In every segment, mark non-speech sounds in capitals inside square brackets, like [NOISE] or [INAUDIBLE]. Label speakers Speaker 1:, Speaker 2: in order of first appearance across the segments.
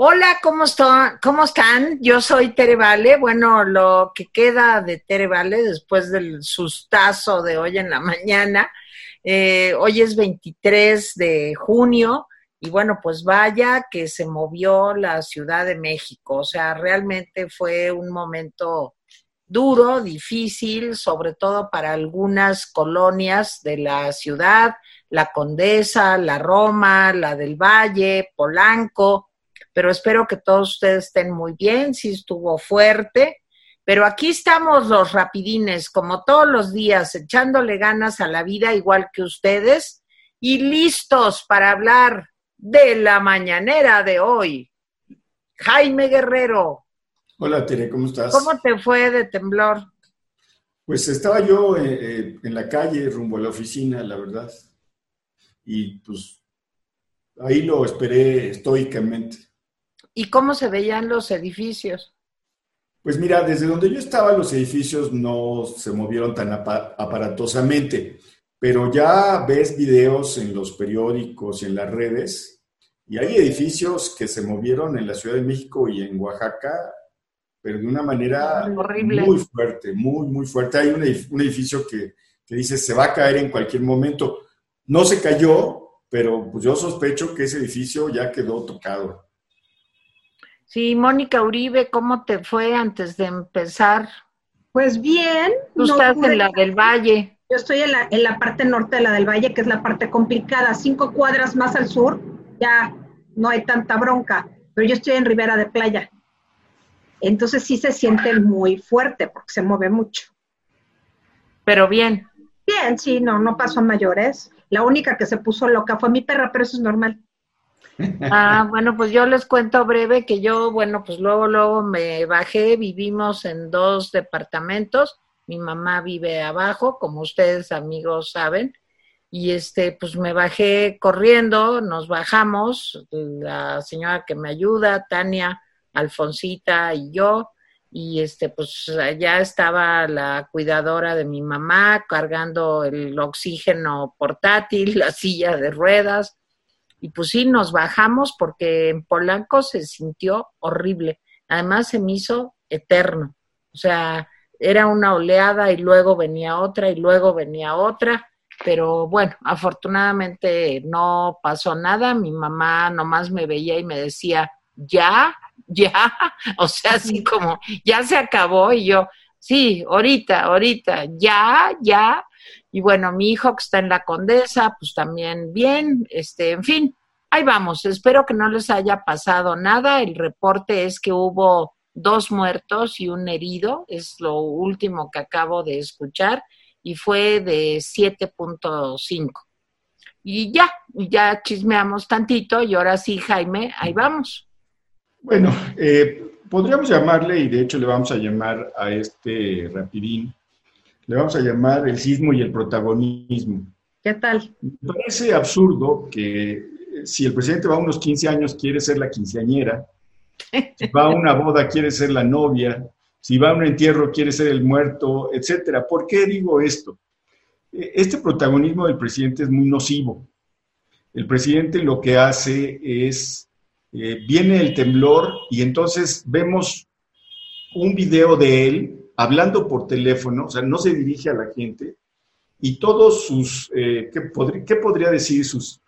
Speaker 1: Hola, ¿cómo? ¿cómo están? Yo soy Tere Vale. Bueno, lo que queda de Tere Vale después del sustazo de hoy en la mañana. Eh, hoy es 23 de junio y bueno, pues vaya que se movió la Ciudad de México. O sea, realmente fue un momento duro, difícil, sobre todo para algunas colonias de la ciudad, la Condesa, la Roma, la del Valle, Polanco pero espero que todos ustedes estén muy bien, sí estuvo fuerte, pero aquí estamos los rapidines, como todos los días, echándole ganas a la vida igual que ustedes y listos para hablar de la mañanera de hoy. Jaime Guerrero.
Speaker 2: Hola Tere, ¿cómo estás?
Speaker 1: ¿Cómo te fue de temblor?
Speaker 2: Pues estaba yo eh, eh, en la calle rumbo a la oficina, la verdad. Y pues ahí lo esperé estoicamente.
Speaker 1: ¿Y cómo se veían los edificios?
Speaker 2: Pues mira, desde donde yo estaba los edificios no se movieron tan aparatosamente, pero ya ves videos en los periódicos y en las redes, y hay edificios que se movieron en la Ciudad de México y en Oaxaca, pero de una manera muy fuerte, muy, muy fuerte. Hay un edificio que, que dice se va a caer en cualquier momento. No se cayó, pero pues yo sospecho que ese edificio ya quedó tocado.
Speaker 1: Sí, Mónica Uribe, ¿cómo te fue antes de empezar?
Speaker 3: Pues bien.
Speaker 1: Tú estás en la del Valle.
Speaker 3: Yo estoy en la, en la parte norte de la del Valle, que es la parte complicada. Cinco cuadras más al sur, ya no hay tanta bronca, pero yo estoy en Ribera de Playa. Entonces sí se siente muy fuerte porque se mueve mucho.
Speaker 1: Pero bien.
Speaker 3: Bien, sí, no, no pasó a mayores. La única que se puso loca fue mi perra, pero eso es normal.
Speaker 1: Ah, bueno, pues yo les cuento breve que yo, bueno, pues luego, luego me bajé, vivimos en dos departamentos, mi mamá vive abajo, como ustedes amigos saben, y este, pues me bajé corriendo, nos bajamos, la señora que me ayuda, Tania, Alfonsita y yo, y este, pues ya estaba la cuidadora de mi mamá cargando el oxígeno portátil, la silla de ruedas, y pues sí, nos bajamos porque en Polanco se sintió horrible. Además se me hizo eterno. O sea, era una oleada y luego venía otra y luego venía otra. Pero bueno, afortunadamente no pasó nada. Mi mamá nomás me veía y me decía, ya, ya. [LAUGHS] O sea, así como, ya se acabó. Y yo, sí, ahorita, ahorita, ya, ya. Y bueno, mi hijo que está en la Condesa, pues también bien, este, en fin, ahí vamos. Espero que no les haya pasado nada. El reporte es que hubo dos muertos y un herido, es lo último que acabo de escuchar, y fue de 7.5. Y ya, ya chismeamos tantito y ahora sí, Jaime, ahí vamos.
Speaker 2: Bueno, eh, podríamos llamarle, y de hecho le vamos a llamar a este rapidín, le vamos a llamar el sismo y el protagonismo.
Speaker 1: ¿Qué tal?
Speaker 2: Me parece absurdo que si el presidente va a unos 15 años quiere ser la quinceañera, si va a una boda quiere ser la novia, si va a un entierro quiere ser el muerto, etcétera. ¿Por qué digo esto? E, este protagonismo del presidente es muy nocivo. El presidente lo que hace es, eh, viene el temblor y entonces vemos un video de él hablando por teléfono, o sea, no se dirige a la gente, y todos sus, eh, ¿qué, podría decir? Sus,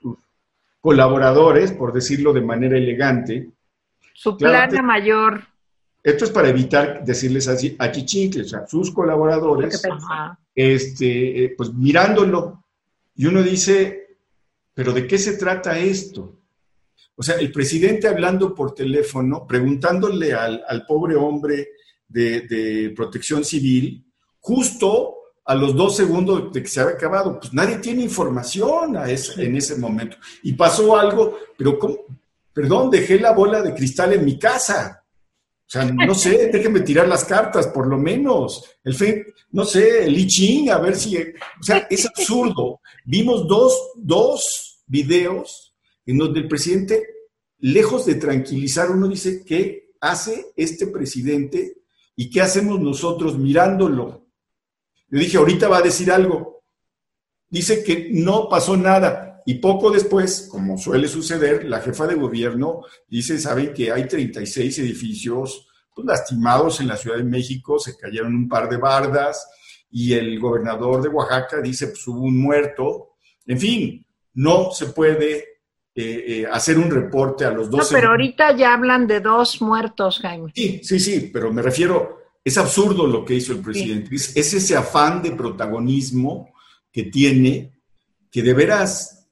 Speaker 2: colaboradores, por decirlo de manera elegante.
Speaker 1: Su plana mayor.
Speaker 2: Esto es para evitar decirles así a chichincles, o sea, sus colaboradores, este, eh, pues mirándolo, y uno dice, pero ¿de qué se trata esto? O sea, el presidente hablando por teléfono, preguntándole al, pobre hombre de, protección civil, justo a los dos segundos de que se había acabado, pues nadie tiene información a en ese momento. Y pasó algo, pero ¿cómo? perdón, dejé la bola de cristal en mi casa. O sea, no sé, [LAUGHS] déjenme tirar las cartas, por lo menos. El fe, no sé, el I Ching, a ver si. O sea, es absurdo. Vimos dos, dos videos en donde el presidente, lejos de tranquilizar, uno dice, ¿qué hace este presidente y qué hacemos nosotros mirándolo? Yo dije, ahorita va a decir algo. Dice que no pasó nada. y poco después, como suele suceder, la jefa de gobierno dice, saben que hay 36 edificios pues, lastimados en la Ciudad de México, se cayeron un par de bardas, y el gobernador de Oaxaca dice, pues hubo un muerto. En fin, no se puede eh, eh, hacer un reporte a los dos.
Speaker 1: No, pero ahorita ya hablan de dos muertos, Jaime.
Speaker 2: Sí, sí, sí, pero me refiero, es absurdo lo que hizo el presidente. Es, ese afán de protagonismo que tiene, que de veras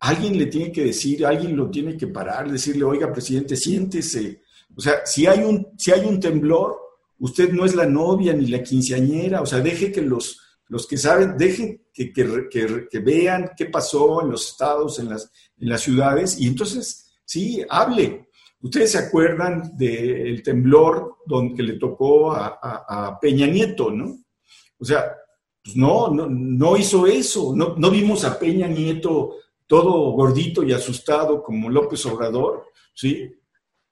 Speaker 2: alguien le tiene que decir, alguien lo tiene que parar, decirle, oiga, presidente, siéntese. O sea, si hay un, si hay un temblor, usted no es la novia ni la quinceañera, o sea, deje que los, los que saben, dejen que, vean qué pasó en los estados, en las, en las ciudades, y entonces, sí, hable. Ustedes se acuerdan del temblor donde, que le tocó a, Peña Nieto, ¿no? O sea, pues no, no, no hizo eso, no, no vimos a Peña Nieto todo gordito y asustado como López Obrador, ¿sí?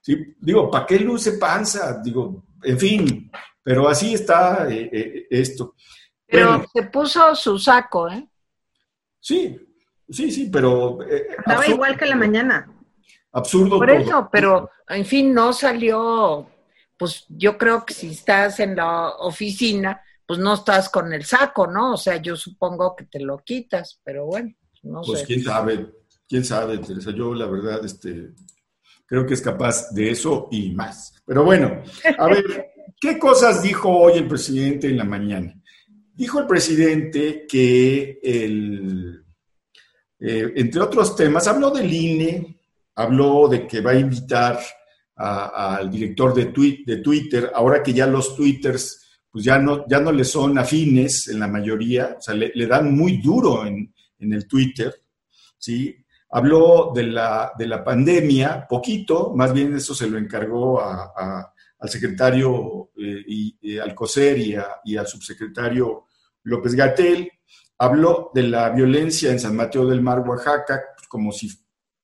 Speaker 2: ¿Sí? Digo, ¿para qué luce panza? Digo, en fin, pero así está eh, eh, esto.
Speaker 1: Pero se puso su saco, ¿eh?
Speaker 2: Sí, sí, sí, pero...
Speaker 3: Eh, Estaba igual que la mañana.
Speaker 2: Absurdo.
Speaker 1: Por eso, pero en fin, no salió, pues yo creo que si estás en la oficina, pues no estás con el saco, ¿no? O sea, yo supongo que te lo quitas, pero bueno, no
Speaker 2: pues, sé. Pues quién sabe, quién sabe, Teresa. Yo la verdad, este, creo que es capaz de eso y más. Pero bueno, a ver, ¿qué cosas dijo hoy el presidente en la mañana? Dijo el presidente que, el, eh, entre otros temas, habló del INE, habló de que va a invitar al director de, de, Twitter, ahora que ya los twitters pues ya no, ya no le son afines en la mayoría, o sea, le, dan muy duro en, en el Twitter, ¿sí? Habló de la, de la pandemia, poquito, más bien eso se lo encargó al secretario eh, y, Alcocer y, y, al subsecretario López Gatel. Habló de la violencia en San Mateo del Mar, Oaxaca, pues, como si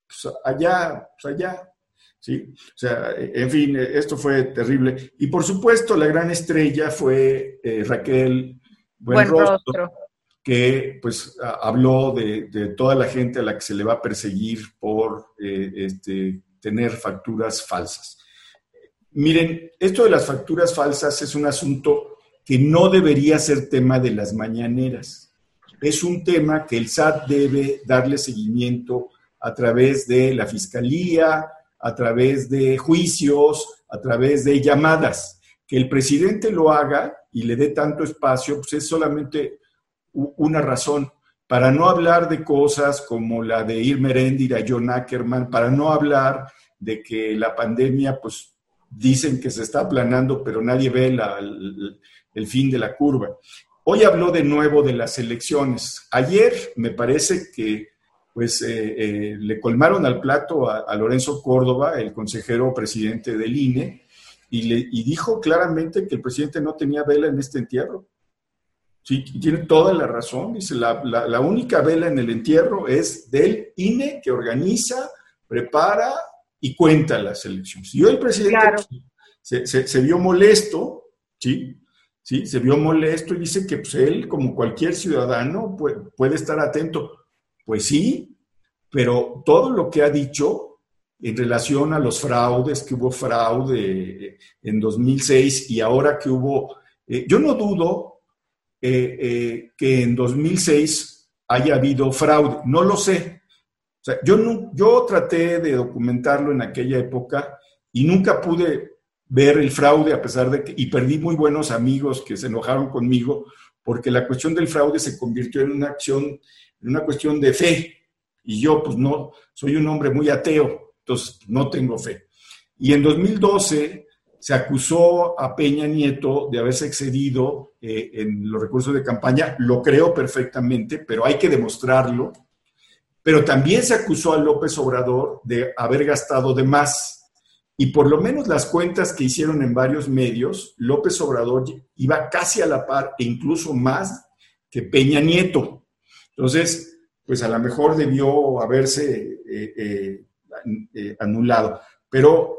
Speaker 2: pues, allá, pues allá, ¿sí? O sea, en fin, esto fue terrible. Y por supuesto, la gran estrella fue eh, Raquel Buenrostro, que pues habló de, toda la gente a la que se le va a perseguir por eh, este, tener facturas falsas. Miren, esto de las facturas falsas es un asunto que no debería ser tema de las mañaneras. Es un tema que el SAT debe darle seguimiento a través de la fiscalía, a través de juicios, a través de llamadas. Que el presidente lo haga y le dé tanto espacio, pues es solamente una razón para no hablar de cosas como la de Irma Eréndira, John Ackerman, para no hablar de que la pandemia, pues dicen que se está aplanando, pero nadie ve el, fin de la curva. Hoy habló de nuevo de las elecciones. Ayer me parece que pues eh, eh, le colmaron al plato a, Lorenzo Córdoba, el consejero presidente del INE, y, le, y dijo claramente que el presidente no tenía vela en este entierro. Sí, tiene toda la razón. Dice, la, única vela en el entierro es del INE que organiza, prepara y cuenta las elecciones. Y hoy el presidente pues, se, vio molesto, ¿sí? ¿Sí? Se vio molesto y dice que pues, él, como cualquier ciudadano, puede, estar atento. Pues sí, pero todo lo que ha dicho en relación a los fraudes, que hubo fraude en 2006 y ahora que hubo, eh, yo no dudo eh, eh, que en 2006 haya habido fraude. No lo sé. Yo, yo traté de documentarlo en aquella época y nunca pude ver el fraude a pesar de que, y perdí muy buenos amigos que se enojaron conmigo porque la cuestión del fraude se convirtió en una acción, en una cuestión de fe. Y yo, pues no, soy un hombre muy ateo, entonces no tengo fe. Y en 2012 se acusó a Peña Nieto de haberse excedido eh, en los recursos de campaña, lo creo perfectamente, pero hay que demostrarlo. Pero también se acusó a López Obrador de haber gastado de más. Y por lo menos las cuentas que hicieron en varios medios, López Obrador iba casi a la par e incluso más que Peña Nieto. Entonces, pues a lo mejor debió haberse eh, eh, anulado. Pero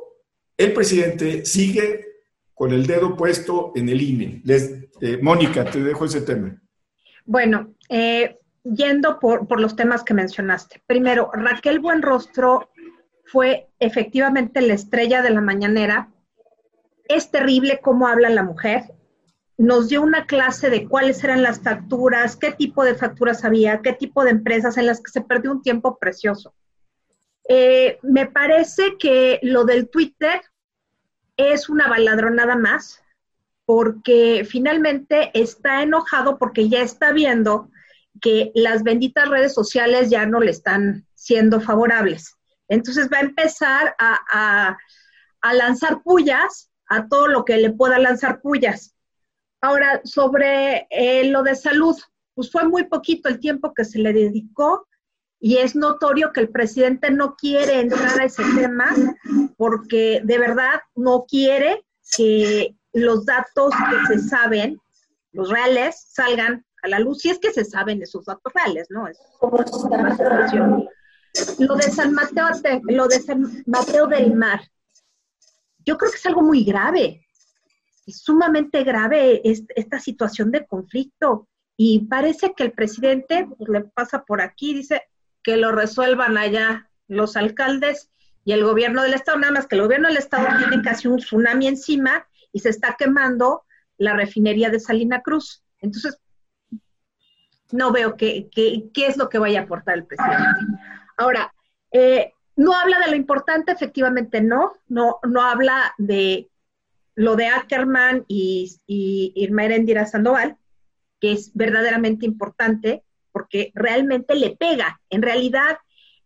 Speaker 2: el presidente sigue con el dedo puesto en el INE. Les, eh, Mónica, te dejo ese tema.
Speaker 3: Bueno, eh, yendo por, por los temas que mencionaste. Primero, Raquel Buenrostro fue efectivamente la estrella de la mañanera. Es terrible cómo habla la mujer. Nos dio una clase de cuáles eran las facturas, qué tipo de facturas había, qué tipo de empresas en las que se perdió un tiempo precioso. Eh, me parece que lo del Twitter es una baladronada más, porque finalmente está enojado porque ya está viendo que las benditas redes sociales ya no le están siendo favorables. Entonces va a empezar a, lanzar pullas a todo lo que le pueda lanzar pullas. Ahora, sobre eh, lo de salud, pues fue muy poquito el tiempo que se le dedicó y es notorio que el presidente no quiere entrar a ese tema porque de verdad no quiere que los datos que se saben, los reales, salgan a la luz, si es que se saben esos datos reales, ¿no? Es Lo de San Mateo, lo de San Mateo del Mar, yo creo que es algo muy grave, sumamente grave esta situación de conflicto. Y parece que el presidente pues, le pasa por aquí, dice que lo resuelvan allá los alcaldes y el gobierno del estado, nada más que el gobierno del estado tiene casi un tsunami encima y se está quemando la refinería de Salina Cruz. Entonces, no veo qué, es lo que vaya a aportar el presidente. Ahora, eh, no habla de lo importante, efectivamente no, no, no habla de lo de Ackerman y, Irma Erendira Sandoval, que es verdaderamente importante porque realmente le pega. En realidad,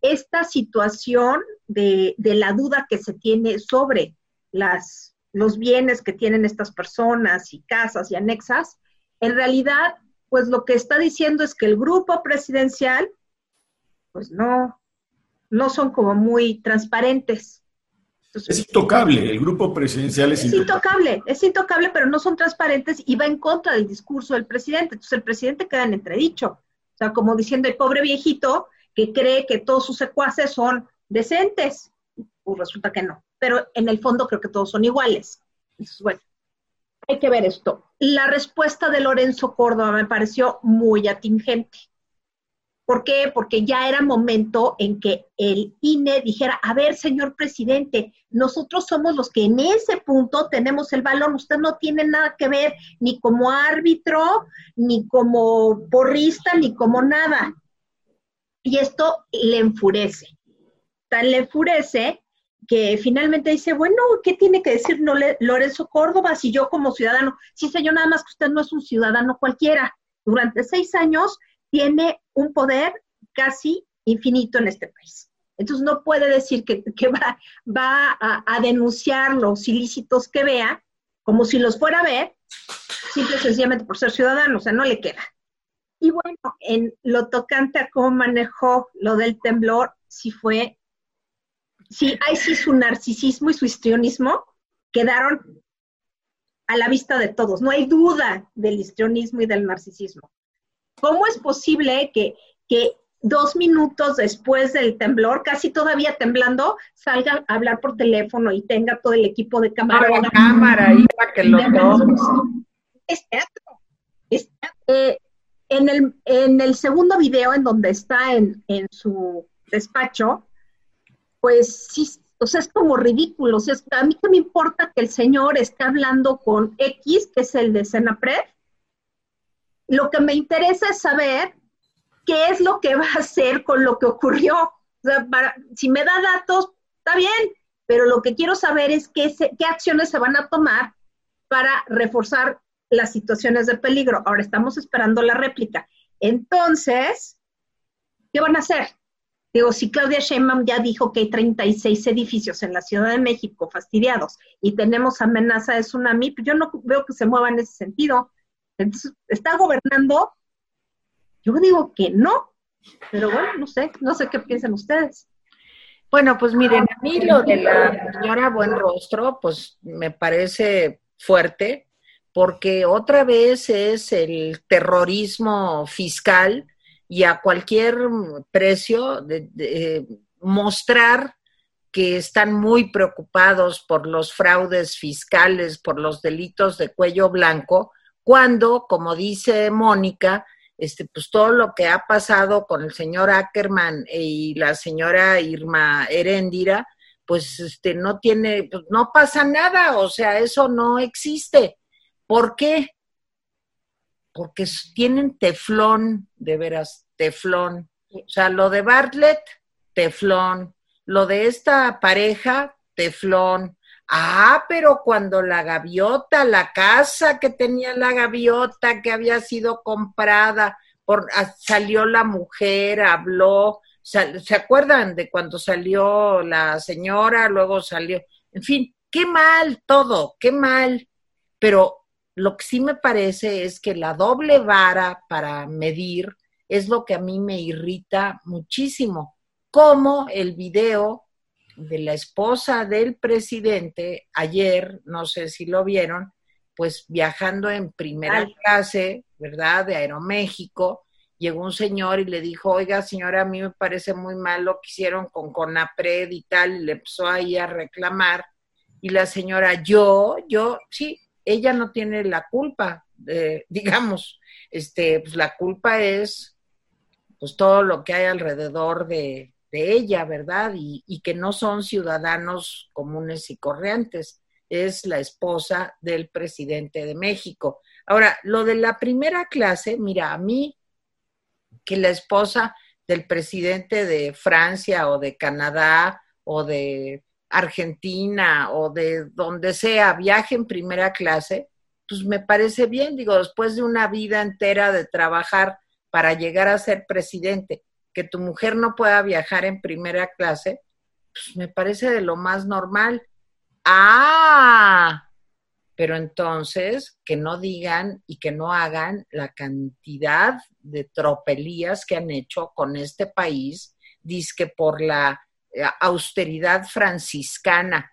Speaker 3: esta situación de, de la duda que se tiene sobre las, los bienes que tienen estas personas y casas y anexas, en realidad pues lo que está diciendo es que el grupo presidencial, pues no, no son como muy transparentes.
Speaker 2: es intocable, el grupo presidencial es,
Speaker 3: es intocable. Es intocable, pero no son transparentes y va en contra del discurso del presidente. Entonces el presidente queda en entredicho. O sea, como diciendo el pobre viejito que cree que todos sus secuaces son decentes. Pues resulta que no. Pero en el fondo creo que todos son iguales. Entonces, bueno, hay que ver esto. La respuesta de Lorenzo Córdoba me pareció muy atingente. ¿Por qué? Porque ya era momento en que el INE dijera, a ver, señor presidente, nosotros somos los que en ese punto tenemos el valor, usted no tiene nada que ver ni como árbitro, ni como porrista, ni como nada. Y esto le enfurece. Tan le enfurece que finalmente dice, bueno, ¿qué tiene que decir Lorenzo Córdoba si yo como ciudadano? Sí, señor, nada más que usted no es un ciudadano cualquiera. Durante seis años tiene un poder casi infinito en este país. Entonces no puede decir que, va, va a, denunciar los ilícitos que vea, como si los fuera a ver, simple y sencillamente por ser ciudadano, o sea, no le queda. Y bueno, en lo tocante a cómo manejó lo del temblor, sí fue sí, ahí sí su narcisismo y su histrionismo quedaron a la vista de todos. No hay duda del histrionismo y del narcisismo. ¿Cómo es posible que, que dos minutos después del temblor, casi todavía temblando, salga a hablar por teléfono y tenga todo el equipo de cámara?
Speaker 1: la cámara ahí para que lo
Speaker 3: Es teatro. Es eh, en, el, en el segundo video, en donde está en, en su despacho, pues sí, o sea, es como ridículo. O sea, a mí que me importa que el señor esté hablando con X, que es el de Senapred. Lo que me interesa es saber qué es lo que va a hacer con lo que ocurrió. O sea, si me da datos, está bien, pero lo que quiero saber es qué, qué acciones se van a tomar para reforzar las situaciones de peligro. Ahora estamos esperando la réplica. Entonces, ¿qué van a hacer? Digo, si Claudia Sheinbaum ya dijo que hay 36 edificios en la Ciudad de México fastidiados y tenemos amenaza de tsunami, pues yo no veo que se mueva en ese sentido. Entonces, ¿está gobernando? Yo digo que no, pero bueno, no sé, no sé qué piensan ustedes.
Speaker 1: Bueno, pues miren, a mí lo de la señora Buenrostro, pues me parece fuerte, porque otra vez es el terrorismo fiscal y a cualquier precio de, mostrar que están muy preocupados por los fraudes fiscales, por los delitos de cuello blanco, cuando, como dice Mónica, este, pues todo lo que ha pasado con el señor Ackerman y la señora Irma Heréndira, pues este, no tiene, pues no pasa nada, o sea, eso no existe. ¿Por qué? Porque tienen teflón, de veras, teflón. O sea, lo de Bartlett, teflón. Lo de esta pareja, teflón. Ah, pero cuando la gaviota, la casa que tenía la gaviota que había sido comprada, por, ah, salió la mujer, habló, ¿se acuerdan de cuando salió la señora, luego salió, en fin, qué mal todo, qué mal, pero lo que sí me parece es que la doble vara para medir es lo que a mí me irrita muchísimo, como el video de la esposa del presidente ayer, no sé si lo vieron, pues viajando en primera clase, ¿verdad? De Aeroméxico, llegó un señor y le dijo, oiga señora, a mí me parece muy mal lo que hicieron con Conapred y tal, y le empezó ahí a reclamar. Y la señora, yo, yo, sí, ella no tiene la culpa, [LAUGHS] digamos, este, pues la culpa es pues todo lo que hay alrededor de, de ella, ¿verdad? Y, y, que no son ciudadanos comunes y corrientes, es la esposa del presidente de México. Ahora, lo de la primera clase, mira, a mí, que la esposa del presidente de Francia o de Canadá o de Argentina o de donde sea viaje en primera clase, pues me parece bien, digo, después de una vida entera de trabajar para llegar a ser presidente que tu mujer no pueda viajar en primera clase, pues me parece de lo más normal. Ah, pero entonces que no digan y que no hagan la cantidad de tropelías que han hecho con este país, que por la eh, austeridad franciscana.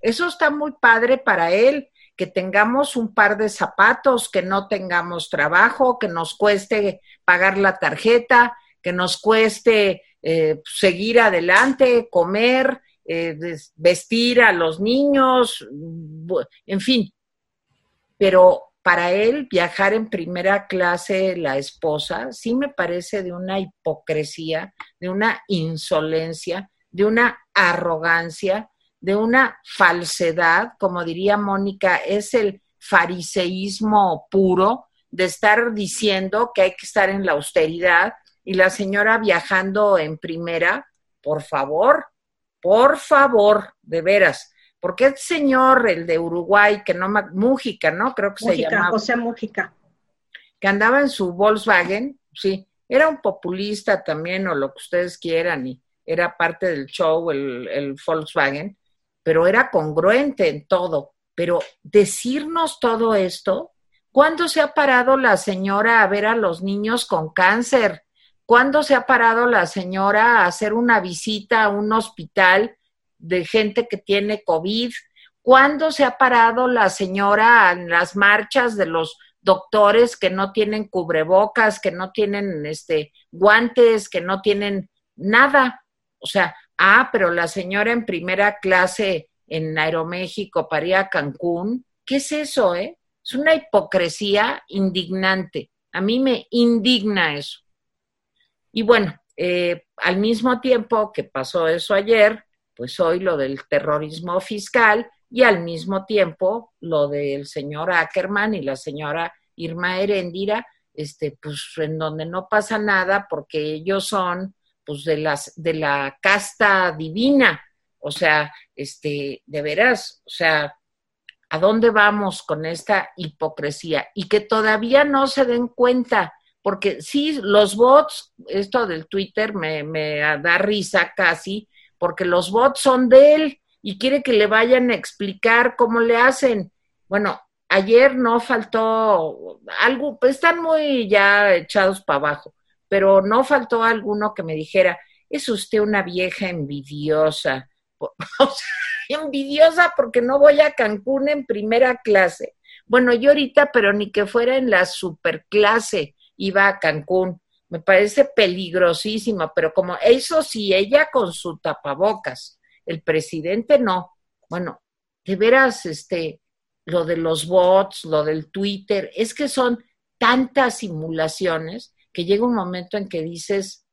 Speaker 1: Eso está muy padre para él, que tengamos un par de zapatos, que no tengamos trabajo, que nos cueste pagar la tarjeta, que nos cueste eh, seguir adelante, comer, eh, vestir a los niños, en fin. Pero para él viajar en primera clase la esposa sí me parece de una hipocresía, de una insolencia, de una arrogancia, de una falsedad, como diría Mónica, es el fariseísmo puro de estar diciendo que hay que estar en la austeridad, y la señora viajando en primera, por favor, por favor, de veras. Porque el señor, el de Uruguay, que no, Mújica, ¿no? Creo que se llama.
Speaker 3: José Mújica.
Speaker 1: Que andaba en su Volkswagen, sí, era un populista también, o lo que ustedes quieran, y era parte del show, el, el Volkswagen, pero era congruente en todo. Pero decirnos todo esto, ¿cuándo se ha parado la señora a ver a los niños con cáncer? ¿Cuándo se ha parado la señora a hacer una visita a un hospital de gente que tiene COVID? ¿Cuándo se ha parado la señora en las marchas de los doctores que no tienen cubrebocas, que no tienen este guantes, que no tienen nada? O sea, ah, pero la señora en primera clase en Aeroméxico para ir a Cancún, ¿qué es eso, eh? Es una hipocresía indignante. A mí me indigna eso. Y bueno, eh, al mismo tiempo que pasó eso ayer, pues hoy lo del terrorismo fiscal y al mismo tiempo lo del señor Ackerman y la señora Irma Heréndira, este, pues en donde no pasa nada porque ellos son pues de las de la casta divina, o sea, este, de veras, o sea, ¿a dónde vamos con esta hipocresía? Y que todavía no se den cuenta porque sí, los bots, esto del Twitter me, da risa casi, porque los bots son de él y quiere que le vayan a explicar cómo le hacen. Bueno, ayer no faltó algo, pues están muy ya echados para abajo, pero no faltó alguno que me dijera, es usted una vieja envidiosa. [LAUGHS] Envidiosa porque no voy a Cancún en primera clase. Bueno, yo ahorita, pero ni que fuera en la superclase iba a Cancún. Me parece peligrosísimo, pero como eso sí, ella con su tapabocas, el presidente no. Bueno, de veras, este, lo de los bots, lo del Twitter, es que son tantas simulaciones que llega un momento en que dices,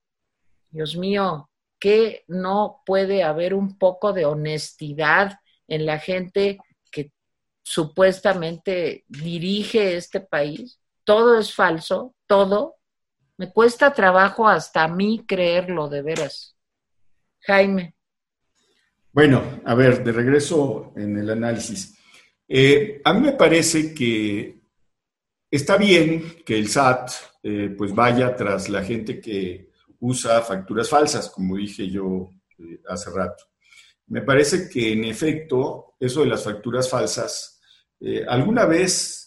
Speaker 1: Dios mío, que no puede haber un poco de honestidad en la gente que supuestamente dirige este país? Todo es falso, todo. Me cuesta trabajo hasta a mí creerlo, de veras. Jaime.
Speaker 2: Bueno, a ver, de regreso en el análisis. Eh, a mí me parece que está bien que el SAT eh, pues vaya tras la gente que usa facturas falsas, como dije yo eh, hace rato. Me parece que en efecto eso de las facturas falsas, alguna vez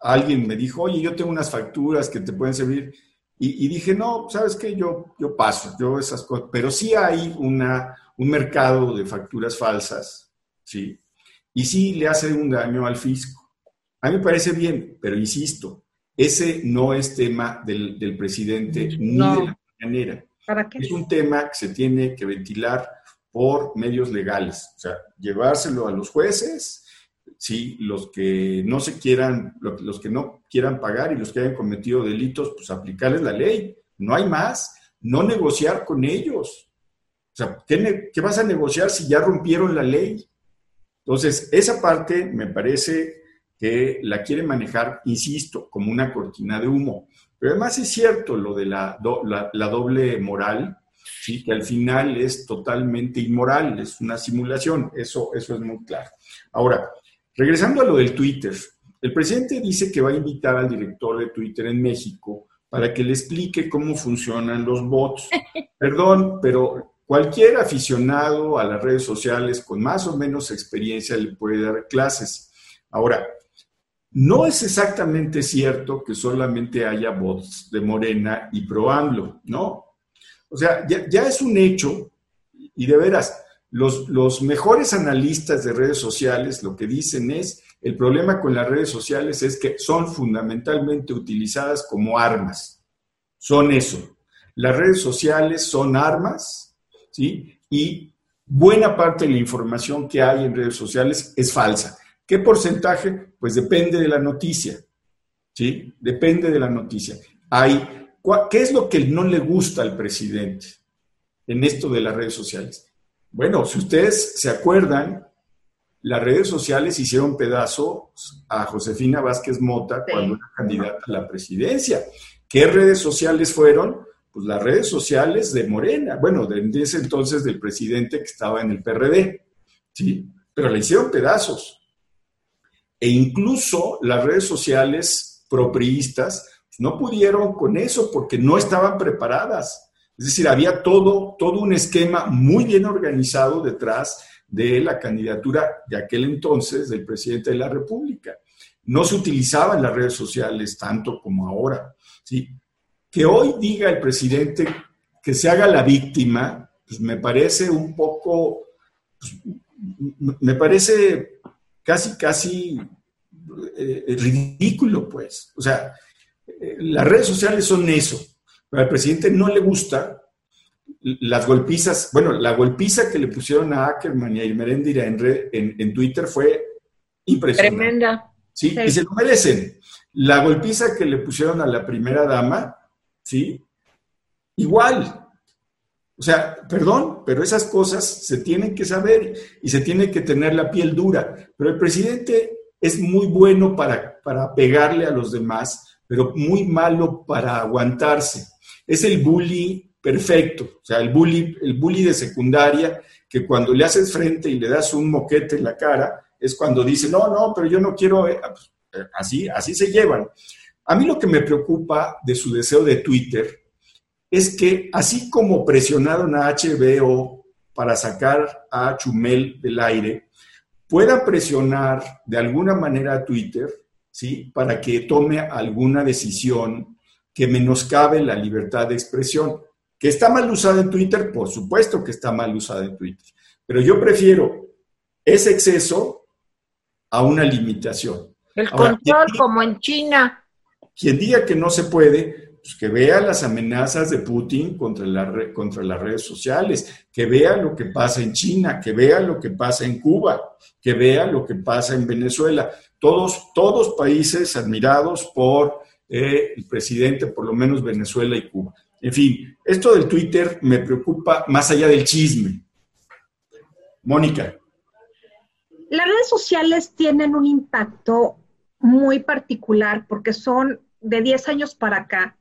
Speaker 2: alguien me dijo, oye, yo tengo unas facturas que te pueden servir, y, dije, no, sabes qué, yo, yo paso, yo esas cosas, pero sí hay una, un mercado de facturas falsas, ¿sí? Y sí le hace un daño al fisco. A mí me parece bien, pero insisto, ese no es tema del, presidente ni de la manera.
Speaker 1: ¿Para qué?
Speaker 2: Es un tema que se tiene que ventilar por medios legales, o sea, llevárselo a los jueces, sí, los que no se quieran, los que no quieran pagar y los que hayan cometido delitos, pues aplicarles la ley. No hay más, no negociar con ellos. O sea, ¿qué, ¿qué vas a negociar si ya rompieron la ley? Entonces, esa parte me parece que la quiere manejar, insisto, como una cortina de humo. Pero además es cierto lo de la, la, doble moral, ¿sí? que al final es totalmente inmoral, es una simulación, eso, eso es muy claro. Ahora, regresando a lo del Twitter, el presidente dice que va a invitar al director de Twitter en México para que le explique cómo funcionan los bots. [LAUGHS] Perdón, pero Cualquier aficionado a las redes sociales con más o menos experiencia le puede dar clases. Ahora, no es exactamente cierto que solamente haya bots de Morena y ProAMLO, ¿no? O sea, ya, es un hecho, y de veras, los, los mejores analistas de redes sociales lo que dicen es, el problema con las redes sociales es que son fundamentalmente utilizadas como armas. Son eso. Las redes sociales son armas ¿sí? Y buena parte de la información que hay en redes sociales es falsa. ¿Qué porcentaje? Pues depende de la noticia, ¿sí? Depende de la noticia. Hay, ¿Qué es lo que no le gusta al presidente en esto de las redes sociales? Bueno, si ustedes se acuerdan, las redes sociales hicieron pedazos a Josefina Vázquez Mota cuando era candidata a la presidencia. ¿Qué redes sociales fueron? pues las redes sociales de Morena, bueno, de ese entonces del presidente que estaba en el PRD, ¿sí? Pero le hicieron pedazos. E incluso las redes sociales propriistas pues, no pudieron con eso porque no estaban preparadas. Es decir, había todo, todo un esquema muy bien organizado detrás de la candidatura de aquel entonces del presidente de la República. No se utilizaban las redes sociales tanto como ahora. ¿sí? Que hoy diga el presidente que se haga la víctima, pues me parece un poco, pues, me parece casi, casi eh, ridículo, pues. O sea, eh, las redes sociales son eso. Pero al presidente no le gusta las golpizas, bueno, la golpiza que le pusieron a Ackerman y a Irmerendira en, en, en Twitter fue impresionante.
Speaker 1: Tremenda.
Speaker 2: ¿sí? Y se lo merecen. La golpiza que le pusieron a la primera dama, ¿sí? Igual. O sea, perdón, pero esas cosas se tienen que saber y se tiene que tener la piel dura. Pero el presidente es muy bueno para, para pegarle a los demás, pero muy malo para aguantarse. Es el bully perfecto, o sea, el bully, el de secundaria, que cuando le haces frente y le das un moquete en la cara, es cuando dice, no, no, pero yo no quiero, eh, pues, eh, así, así se llevan. A mí lo que me preocupa de su deseo de Twitter es que así como presionaron a HBO para sacar a Chumel del aire, pueda presionar de alguna manera a Twitter, ¿sí? Para que tome alguna decisión que menoscabe la libertad de expresión. ¿Que está mal usada en Twitter? Por supuesto que está mal usada en Twitter. Pero yo prefiero ese exceso a una limitación.
Speaker 1: El control, como en China.
Speaker 2: Quien diga que no se puede, pues que vea las amenazas de Putin contra, la, contra las redes sociales, que vea lo que pasa en China, que vea lo que pasa en Cuba, que vea lo que pasa en Venezuela. Todos, todos países admirados por eh, el presidente, por lo menos Venezuela y Cuba. En fin, esto del Twitter me preocupa más allá del chisme. Mónica.
Speaker 3: Las redes sociales tienen un impacto muy particular porque son de 10 años para acá,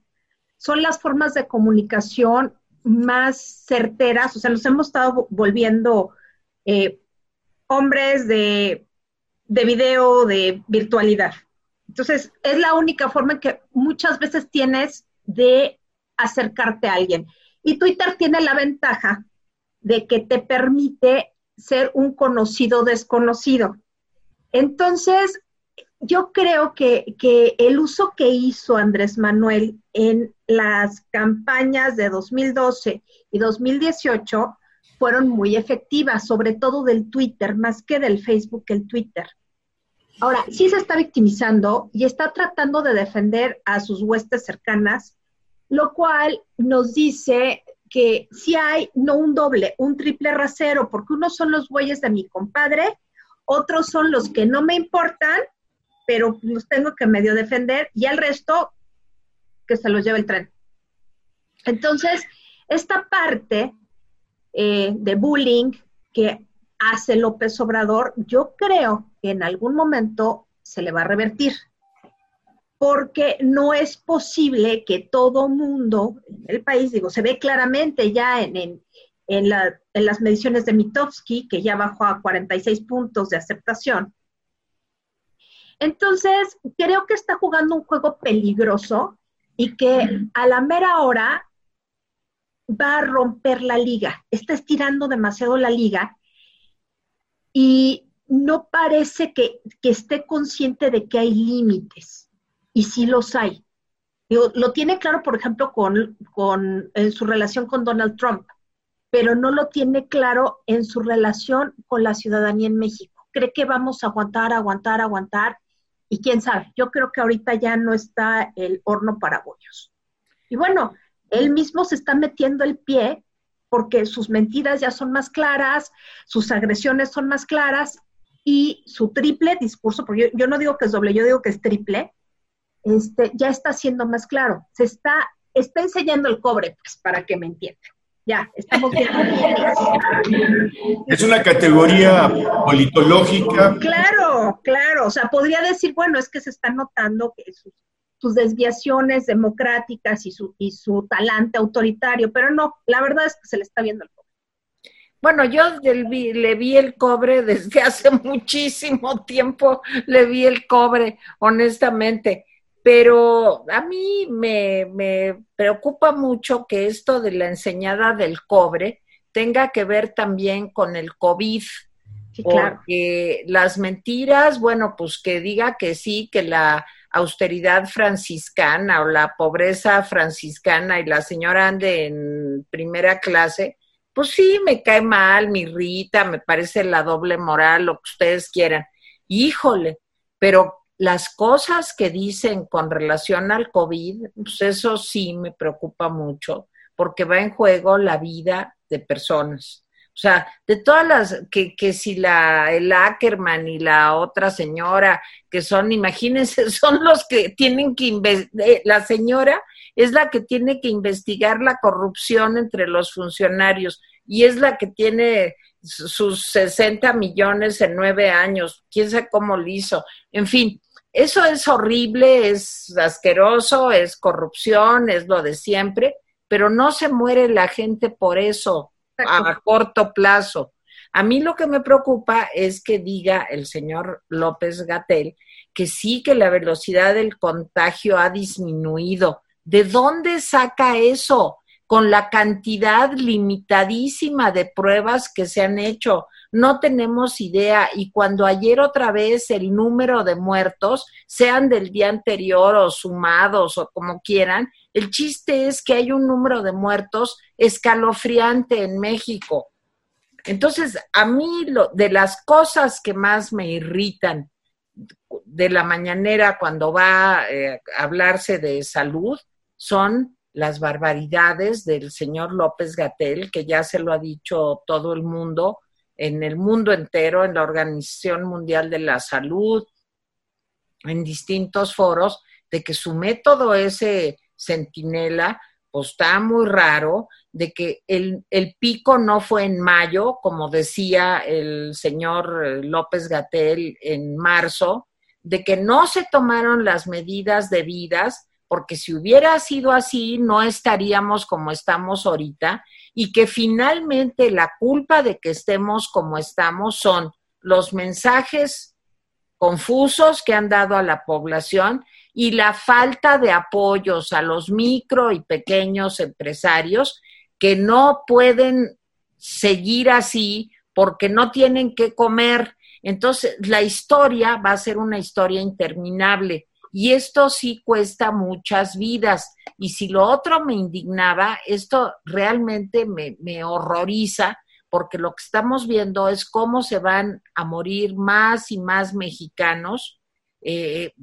Speaker 3: son las formas de comunicación más certeras, o sea, nos hemos estado volviendo eh, hombres de, de video, de virtualidad. Entonces, es la única forma que muchas veces tienes de acercarte a alguien. Y Twitter tiene la ventaja de que te permite ser un conocido desconocido. Entonces, yo creo que, que, el uso que hizo Andrés Manuel en las campañas de 2012 y 2018 fueron muy efectivas, sobre todo del Twitter, más que del Facebook, el Twitter. Ahora, sí se está victimizando y está tratando de defender a sus huestes cercanas, lo cual nos dice que si hay no un doble, un triple rasero, porque unos son los bueyes de mi compadre, otros son los que no me importan, pero los tengo que medio defender, y el resto que se los lleve el tren. Entonces, esta parte eh, de bullying que hace López Obrador, yo creo que en algún momento se le va a revertir, porque no es posible que todo mundo en el país, digo, se ve claramente ya en, en, las mediciones de Mitofsky, que ya bajó a 46 puntos de aceptación. Entonces, creo que está jugando un juego peligroso y que a la mera hora va a romper la liga, está estirando demasiado la liga y no parece que, esté consciente de que hay límites, y sí los hay. lo tiene claro, por ejemplo, con, con, en su relación con Donald Trump, pero no lo tiene claro en su relación con la ciudadanía en México. Cree que vamos a aguantar, aguantar, aguantar, y quién sabe, yo creo que ahorita ya no está el horno para bollos. Y bueno, él mismo se está metiendo el pie porque sus mentiras ya son más claras, sus agresiones son más claras y su triple discurso, porque yo, no digo que es doble, yo digo que es triple, este, ya está siendo más claro. Se está, está enseñando el cobre, pues, para que me entiendan. Ya, estamos viendo.
Speaker 2: es una categoría politológica.
Speaker 3: Claro, claro. O sea, podría decir, bueno, es que se está notando que sus sus desviaciones democráticas y su, y su talante autoritario, pero no, la verdad es que se le está viendo el cobre.
Speaker 1: Bueno, yo le vi el cobre desde [LAUGHS] hace muchísimo tiempo, le vi el cobre, honestamente, pero a mí me, me preocupa mucho que esto de la enseñada del cobre tenga que ver también con el COVID. porque las mentiras, bueno, pues que diga que sí, que la austeridad franciscana o la pobreza franciscana y la señora ande en primera clase, pues sí, me cae mal, me irrita, me parece la doble moral, lo que ustedes quieran. Híjole, pero las cosas que dicen con relación al COVID, pues eso sí me preocupa mucho, porque va en juego la vida de personas. O sea, de todas las, que, que si la, el Ackerman y la otra señora, que son, imagínense, [LAUGHS] son los que tienen que investigar, eh, la señora es la que tiene que investigar la corrupción entre los funcionarios y es la que tiene sus 60 millones en nueve años, quién sabe cómo lo hizo. En fin, eso es horrible, es asqueroso, es corrupción, es lo de siempre, pero no se muere la gente por eso a corto plazo. A mí lo que me preocupa es que diga el señor López Gatel que sí que la velocidad del contagio ha disminuido. ¿De dónde saca eso? Con la cantidad limitadísima de pruebas que se han hecho. No tenemos idea. Y cuando ayer otra vez el número de muertos, sean del día anterior o sumados o como quieran, el chiste es que hay un número de muertos escalofriante en México. Entonces, a mí lo, de las cosas que más me irritan de la mañanera cuando va eh, a hablarse de salud son las barbaridades del señor López Gatel, que ya se lo ha dicho todo el mundo, en el mundo entero, en la Organización Mundial de la Salud, en distintos foros, de que su método ese centinela, pues está muy raro, de que el, el pico no fue en mayo, como decía el señor López Gatel en marzo, de que no se tomaron las medidas debidas, porque si hubiera sido así, no estaríamos como estamos ahorita, y que finalmente la culpa de que estemos como estamos son los mensajes confusos que han dado a la población y la falta de apoyos a los micro y pequeños empresarios que no pueden seguir así porque no tienen que comer. Entonces, la historia va a ser una historia interminable y esto sí cuesta muchas vidas. Y si lo otro me indignaba, esto realmente me, me horroriza porque lo que estamos viendo es cómo se van a morir más y más mexicanos, eh,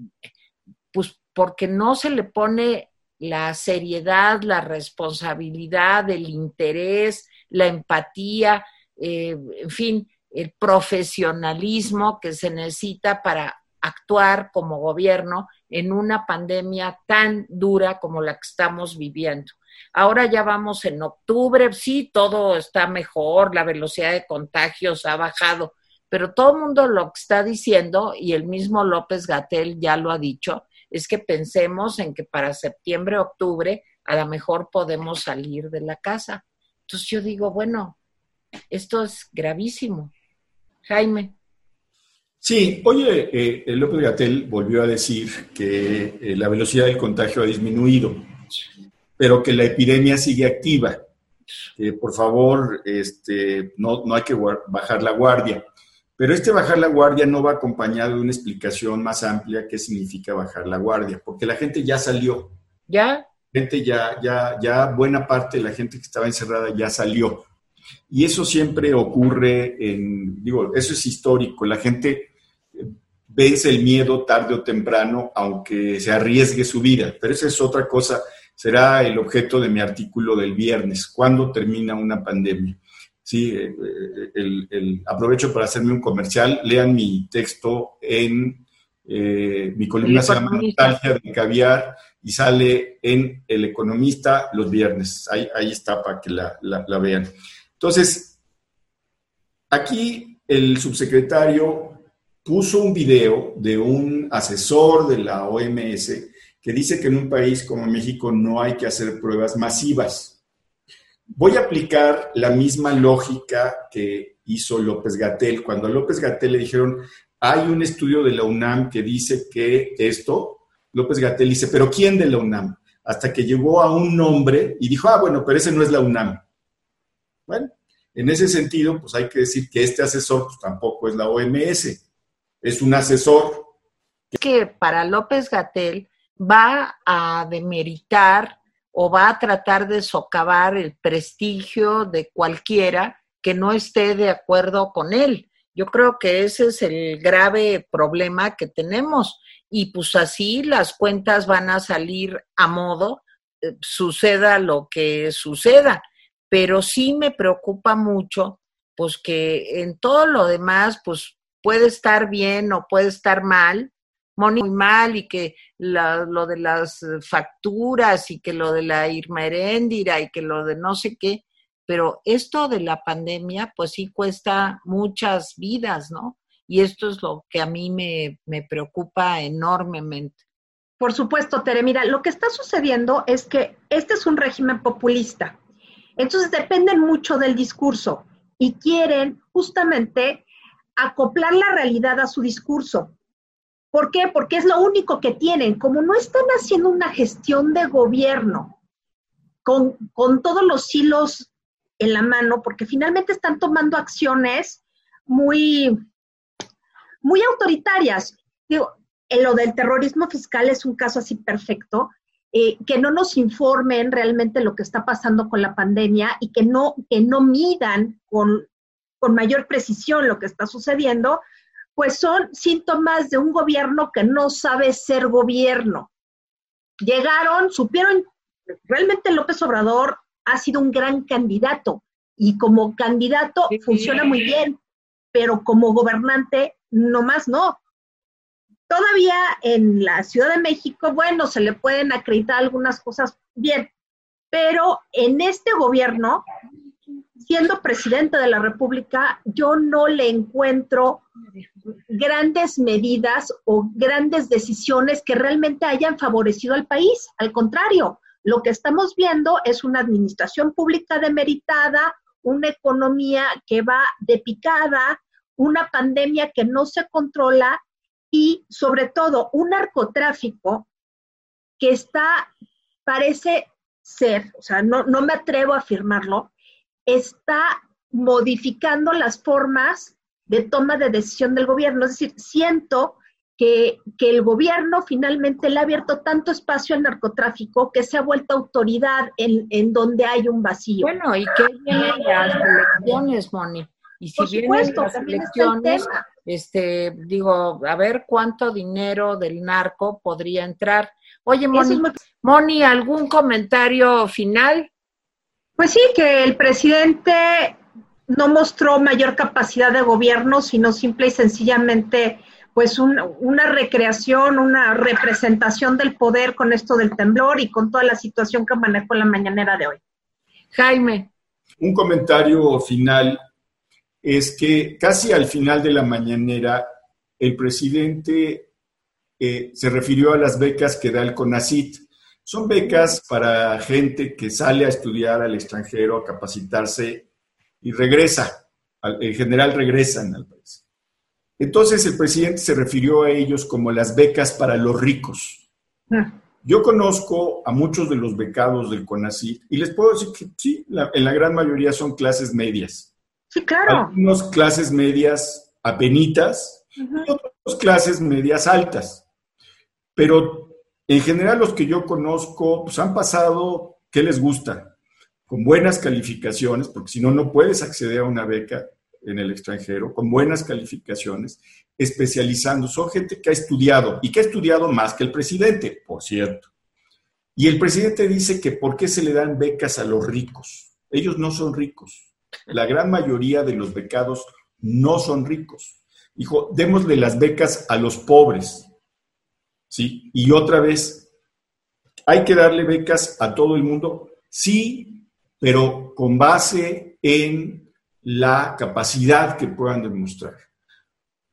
Speaker 1: pues porque no se le pone la seriedad, la responsabilidad, el interés, la empatía, eh, en fin, el profesionalismo que se necesita para actuar como gobierno en una pandemia tan dura como la que estamos viviendo. Ahora ya vamos en octubre, sí, todo está mejor, la velocidad de contagios ha bajado, pero todo el mundo lo está diciendo, y el mismo López Gatel ya lo ha dicho, es que pensemos en que para septiembre, octubre, a lo mejor podemos salir de la casa. Entonces yo digo, bueno, esto es gravísimo. Jaime.
Speaker 2: Sí, oye, eh, López Gatel volvió a decir que eh, la velocidad del contagio ha disminuido pero que la epidemia sigue activa. por favor, este, no, no hay que bajar la guardia. Pero este bajar la guardia no va acompañado de una explicación más amplia qué significa bajar la guardia, porque la gente ya salió.
Speaker 1: ¿Ya?
Speaker 2: gente ya, ya, ya, buena parte de la gente que estaba encerrada ya salió. Y eso siempre ocurre en, digo, eso es histórico. La gente vence el miedo tarde o temprano, aunque se arriesgue su vida. Pero esa es otra cosa será el objeto de mi artículo del viernes, ¿cuándo termina una pandemia? Sí, eh, eh, el, aprovecho para hacerme un comercial, lean mi texto en eh, mi columna se llama Nostalgia de Caviar y sale en El Economista los viernes. Ahí, ahí está para que la, la vean. Entonces, aquí el subsecretario puso un video de un asesor de la OMS que dice que en un país como México no hay que hacer pruebas masivas. Voy a aplicar la misma lógica que hizo López Gatel. Cuando a López Gatel le dijeron, hay un estudio de la UNAM que dice que esto, López Gatel dice, pero ¿quién de la UNAM? Hasta que llegó a un nombre y dijo, ah, bueno, pero ese no es la UNAM. Bueno, en ese sentido, pues hay que decir que este asesor pues, tampoco es la OMS, es un asesor.
Speaker 1: Que para López Gatel, va a demeritar o va a tratar de socavar el prestigio de cualquiera que no esté de acuerdo con él. Yo creo que ese es el grave problema que tenemos y pues así las cuentas van a salir a modo, eh, suceda lo que suceda. Pero sí me preocupa mucho, pues que en todo lo demás, pues puede estar bien o puede estar mal, muy mal y que lo de las facturas y que lo de la Irma y que lo de no sé qué, pero esto de la pandemia pues sí cuesta muchas vidas, ¿no? Y esto es lo que a mí me, me preocupa enormemente.
Speaker 3: Por supuesto, Tere, mira, lo que está sucediendo es que este es un régimen populista. Entonces dependen mucho del discurso y quieren justamente acoplar la realidad a su discurso. ¿Por qué? Porque es lo único que tienen. Como no están haciendo una gestión de gobierno con, todos los hilos en la mano, porque finalmente están tomando acciones muy, muy autoritarias. Digo, en lo del terrorismo fiscal es un caso así perfecto, eh, que no nos informen realmente lo que está pasando con la pandemia y que no, que no midan con, con mayor precisión lo que está sucediendo, pues son síntomas de un gobierno que no sabe ser gobierno. Llegaron, supieron, realmente López Obrador ha sido un gran candidato y como candidato funciona muy bien, pero como gobernante no más no. todavía en la Ciudad de México, bueno, se le pueden acreditar algunas cosas bien, pero en este gobierno, siendo presidente de la República, yo no le encuentro grandes medidas o grandes decisiones que realmente hayan favorecido al país. Al contrario, lo que estamos viendo es una administración pública demeritada, una economía que va de picada, una pandemia que no se controla y sobre todo un narcotráfico que está, parece ser, o sea, no, no me atrevo a afirmarlo, está modificando las formas de toma de decisión del gobierno. Es decir, siento que, el gobierno finalmente le ha abierto tanto espacio al narcotráfico que se ha vuelto autoridad en, en donde hay un vacío.
Speaker 1: Bueno, y que vienen las elecciones, Moni. Y si vienen las elecciones, este, digo, a ver cuánto dinero del narco podría entrar. Oye, Moni, Moni, ¿algún comentario final?
Speaker 3: Pues sí, que el presidente no mostró mayor capacidad de gobierno, sino simple y sencillamente pues una recreación, una representación del poder con esto del temblor y con toda la situación que manejó la mañanera de hoy.
Speaker 1: Jaime.
Speaker 2: Un comentario final es que casi al final de la mañanera el presidente eh, se refirió a las becas que da el CONACIT. Son becas para gente que sale a estudiar al extranjero, a capacitarse y regresa, en general regresan al país. Entonces el presidente se refirió a ellos como las becas para los ricos. Ah. Yo conozco a muchos de los becados del CONACYT y les puedo decir que sí, en la gran mayoría son clases medias.
Speaker 3: Sí, claro.
Speaker 2: Algunos clases medias apenitas y otras clases medias altas. Pero en general los que yo conozco pues han pasado, ¿qué les gusta? Con buenas calificaciones, porque si no, no puedes acceder a una beca en el extranjero, con buenas calificaciones, especializando. Son gente que ha estudiado y que ha estudiado más que el presidente, por cierto. Y el presidente dice que por qué se le dan becas a los ricos. Ellos no son ricos. La gran mayoría de los becados no son ricos. Dijo, démosle las becas a los pobres. ¿Sí? Y otra vez, ¿hay que darle becas a todo el mundo? Sí, pero con base en la capacidad que puedan demostrar.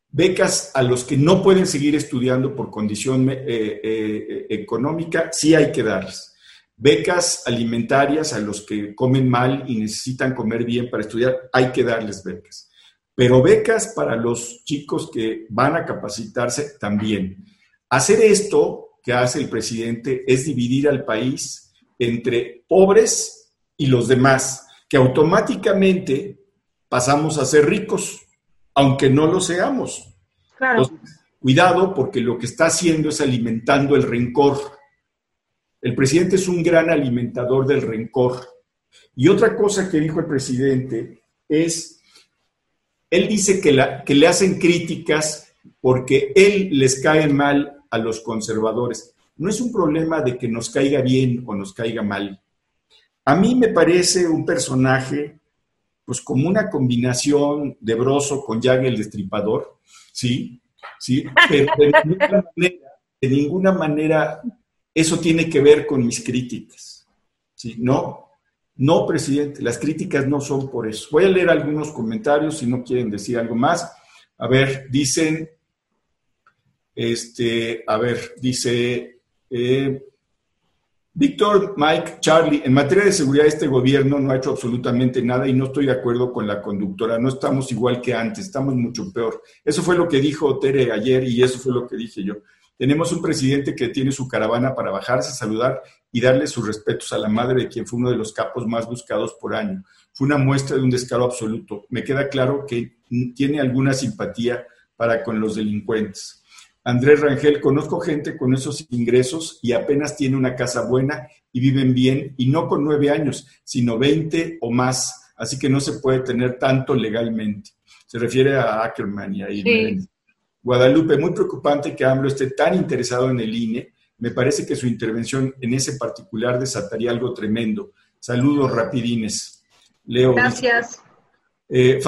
Speaker 2: Becas a los que no pueden seguir estudiando por condición eh, eh, económica, sí hay que darles. Becas alimentarias a los que comen mal y necesitan comer bien para estudiar, hay que darles becas. Pero becas para los chicos que van a capacitarse también. Hacer esto que hace el presidente es dividir al país entre pobres y los demás, que automáticamente pasamos a ser ricos, aunque no lo seamos.
Speaker 3: Claro.
Speaker 2: cuidado porque lo que está haciendo es alimentando el rencor. El presidente es un gran alimentador del rencor. Y otra cosa que dijo el presidente es, él dice que, la, que le hacen críticas porque él les cae mal a los conservadores. No es un problema de que nos caiga bien o nos caiga mal. A mí me parece un personaje, pues como una combinación de Broso con Jack el Destripador, ¿sí? ¿Sí? Pero de ninguna, manera, eso tiene que ver con mis críticas, ¿sí? No, no, presidente, las críticas no son por eso. Voy a leer algunos comentarios si no quieren decir algo más. A ver, dicen, este, a ver, dice... Eh, Víctor, Mike, Charlie, en materia de seguridad este gobierno no ha hecho absolutamente nada y no estoy de acuerdo con la conductora. No estamos igual que antes, estamos mucho peor. Eso fue lo que dijo Tere ayer y eso fue lo que dije yo. Tenemos un presidente que tiene su caravana para bajarse, saludar y darle sus respetos a la madre de quien fue uno de los capos más buscados por año. Fue una muestra de un descaro absoluto. Me queda claro que tiene alguna simpatía para con los delincuentes. Andrés Rangel, conozco gente con esos ingresos y apenas tiene una casa buena y viven bien, y no con nueve años, sino veinte o más, así que no se puede tener tanto legalmente. Se refiere a Ackerman y a Irene. Guadalupe, muy preocupante que AMLO esté tan interesado en el INE. Me parece que su intervención en ese particular desataría algo tremendo. Saludos rapidines.
Speaker 3: Leo. Gracias.
Speaker 2: Eh,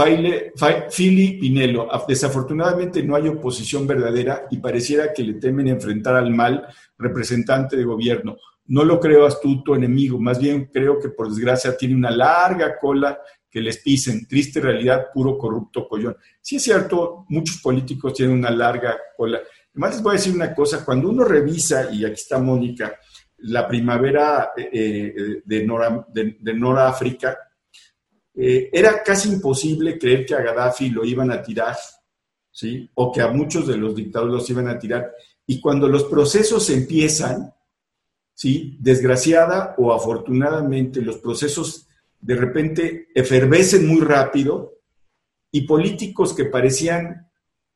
Speaker 2: Fili Pinelo, desafortunadamente no hay oposición verdadera y pareciera que le temen enfrentar al mal representante de gobierno. No lo creo astuto enemigo, más bien creo que por desgracia tiene una larga cola que les pisen. Triste realidad, puro corrupto collón. Sí es cierto, muchos políticos tienen una larga cola. Además les voy a decir una cosa, cuando uno revisa, y aquí está Mónica, la primavera eh, eh, de, Nora, de, Noráfrica, eh, era casi imposible creer que a Gaddafi lo iban a tirar, ¿sí? O que a muchos de los dictadores los iban a tirar. Y cuando los procesos empiezan, ¿sí? Desgraciada o afortunadamente, los procesos de repente efervescen muy rápido y políticos que parecían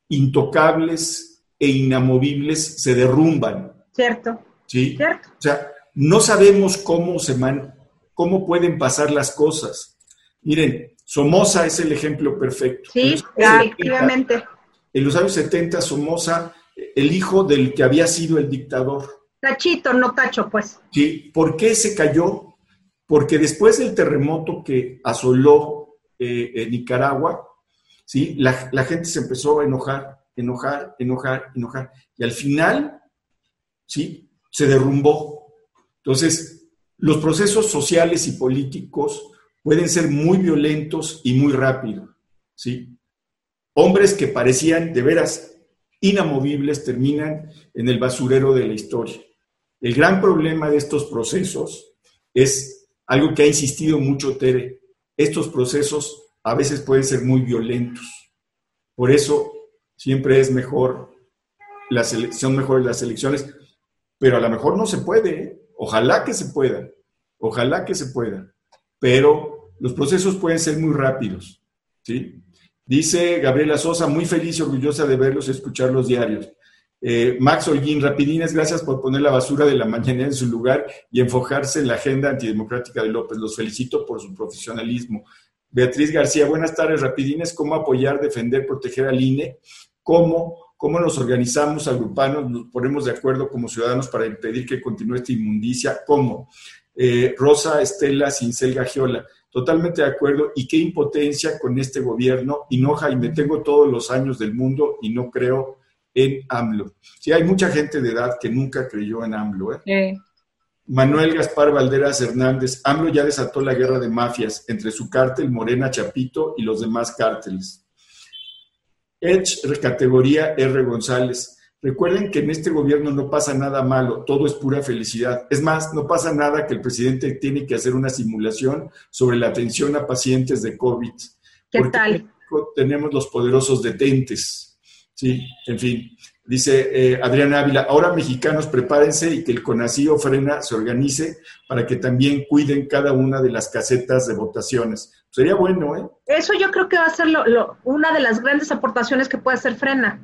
Speaker 2: intocables e inamovibles se derrumban.
Speaker 3: Cierto.
Speaker 2: ¿Sí?
Speaker 3: Cierto.
Speaker 2: O sea, no sabemos cómo se man, cómo pueden pasar las cosas. Miren, Somoza es el ejemplo perfecto.
Speaker 3: Sí, efectivamente.
Speaker 2: En los años 70, Somoza, el hijo del que había sido el dictador,
Speaker 3: Tachito, no tacho, pues.
Speaker 2: Sí, ¿por qué se cayó? Porque después del terremoto que asoló eh, Nicaragua, ¿sí? La, gente se empezó a enojar, enojar, enojar, enojar. Y al final, ¿sí? Se derrumbó. Entonces, los procesos sociales y políticos pueden ser muy violentos y muy rápidos, ¿sí? Hombres que parecían de veras inamovibles terminan en el basurero de la historia. El gran problema de estos procesos es algo que ha insistido mucho Tere. Estos procesos a veces pueden ser muy violentos. Por eso siempre es mejor, la mejores las elecciones, pero a lo mejor no se puede. ¿eh? Ojalá que se pueda, ojalá que se pueda, pero los procesos pueden ser muy rápidos. ¿sí? Dice Gabriela Sosa, muy feliz y orgullosa de verlos y escuchar los diarios. Eh, Max Holguín, rapidines, gracias por poner la basura de la mañana en su lugar y enfocarse en la agenda antidemocrática de López. Los felicito por su profesionalismo. Beatriz García, buenas tardes, rapidines. ¿Cómo apoyar, defender, proteger al INE? ¿Cómo, cómo nos organizamos, agrupamos, nos ponemos de acuerdo como ciudadanos para impedir que continúe esta inmundicia? ¿Cómo? Eh, Rosa Estela Cincel Gagiola, totalmente de acuerdo. Y qué impotencia con este gobierno. Y no, Jaime, tengo todos los años del mundo y no creo en AMLO. Sí, hay mucha gente de edad que nunca creyó en AMLO. ¿eh? Manuel Gaspar Valderas Hernández, AMLO ya desató la guerra de mafias entre su cártel Morena Chapito y los demás cárteles. Edge, categoría R. González. Recuerden que en este gobierno no pasa nada malo, todo es pura felicidad. Es más, no pasa nada que el presidente tiene que hacer una simulación sobre la atención a pacientes de COVID.
Speaker 3: ¿Qué tal?
Speaker 2: Tenemos los poderosos detentes. Sí, en fin. Dice eh, Adrián Ávila, ahora mexicanos prepárense y que el CONACIO frena se organice para que también cuiden cada una de las casetas de votaciones. Sería bueno, ¿eh?
Speaker 3: Eso yo creo que va a ser lo, una de las grandes aportaciones que puede hacer Frena.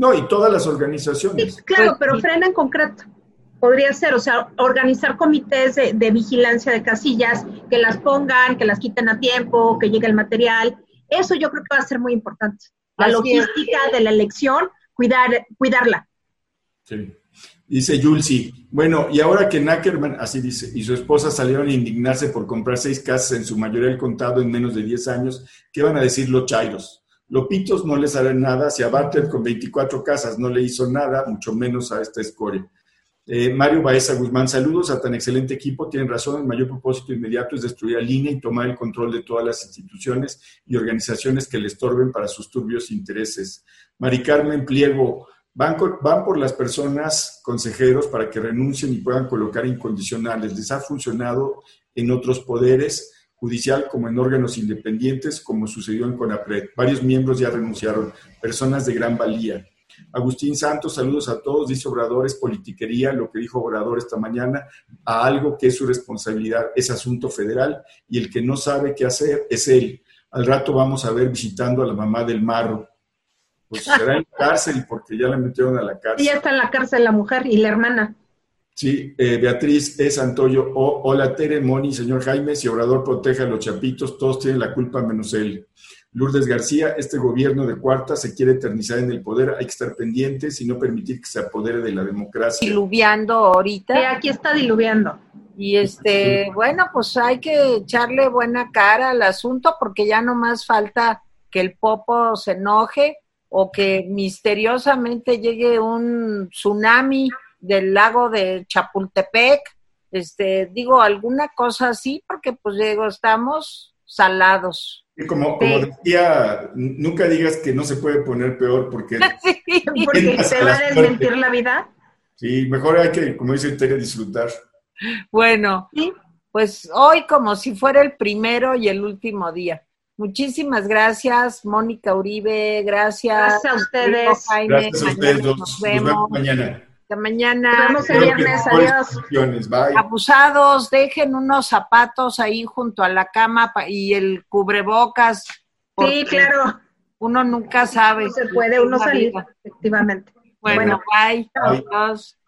Speaker 2: No, y todas las organizaciones.
Speaker 3: claro, pero Frena en concreto. Podría ser, o sea, organizar comités de, de vigilancia de casillas, que las pongan, que las quiten a tiempo, que llegue el material. Eso yo creo que va a ser muy importante la logística de la elección, cuidar, cuidarla.
Speaker 2: Sí. Dice Yulsi, bueno, y ahora que Nackerman, así dice, y su esposa salieron a indignarse por comprar seis casas, en su mayoría el contado en menos de 10 años, ¿qué van a decir los chairos? Lopitos no les harán nada, si a Bartlett con 24 casas no le hizo nada, mucho menos a esta escoria. Eh, Mario Baeza Guzmán, saludos a tan excelente equipo. Tienen razón, el mayor propósito inmediato es destruir al INE y tomar el control de todas las instituciones y organizaciones que le estorben para sus turbios intereses. Mari Carmen Pliego, van, van por las personas consejeros para que renuncien y puedan colocar incondicionales. Les ha funcionado en otros poderes judicial como en órganos independientes, como sucedió en CONAPRED. Varios miembros ya renunciaron, personas de gran valía. Agustín Santos, saludos a todos, dice Obrador, es politiquería, lo que dijo Obrador esta mañana, a algo que es su responsabilidad, es asunto federal y el que no sabe qué hacer es él. Al rato vamos a ver visitando a la mamá del marro. Pues será en cárcel porque ya la metieron a la cárcel.
Speaker 3: Y ya está en la cárcel la mujer y la hermana.
Speaker 2: Sí, eh, Beatriz es Antoyo. hola Tere, Moni, señor Jaime, si Obrador protege a los chapitos, todos tienen la culpa menos él. Lourdes García, este gobierno de cuarta se quiere eternizar en el poder, hay que estar pendientes y no permitir que se apodere de la democracia.
Speaker 1: Diluviando ahorita.
Speaker 3: Sí, aquí está diluviando.
Speaker 1: Y este, bueno, pues hay que echarle buena cara al asunto porque ya no más falta que el popo se enoje o que misteriosamente llegue un tsunami del lago de Chapultepec, este, digo, alguna cosa así, porque pues digo, estamos salados.
Speaker 2: Y como, como decía, nunca digas que no se puede poner peor porque... [LAUGHS]
Speaker 3: sí, porque te va a desmentir la vida.
Speaker 2: Sí, mejor hay que, como dice Tere, disfrutar.
Speaker 1: Bueno, pues hoy como si fuera el primero y el último día. Muchísimas gracias, Mónica Uribe, gracias.
Speaker 3: Gracias a ustedes.
Speaker 2: gracias a ustedes Nos vemos mañana.
Speaker 1: Hasta mañana.
Speaker 3: Nos vemos el viernes, adiós.
Speaker 2: Bye.
Speaker 1: Abusados, dejen unos zapatos ahí junto a la cama y el cubrebocas.
Speaker 3: Sí, claro.
Speaker 1: Uno nunca sabe.
Speaker 3: No se puede uno salir, efectivamente.
Speaker 1: Bueno, bye. bye. Adiós.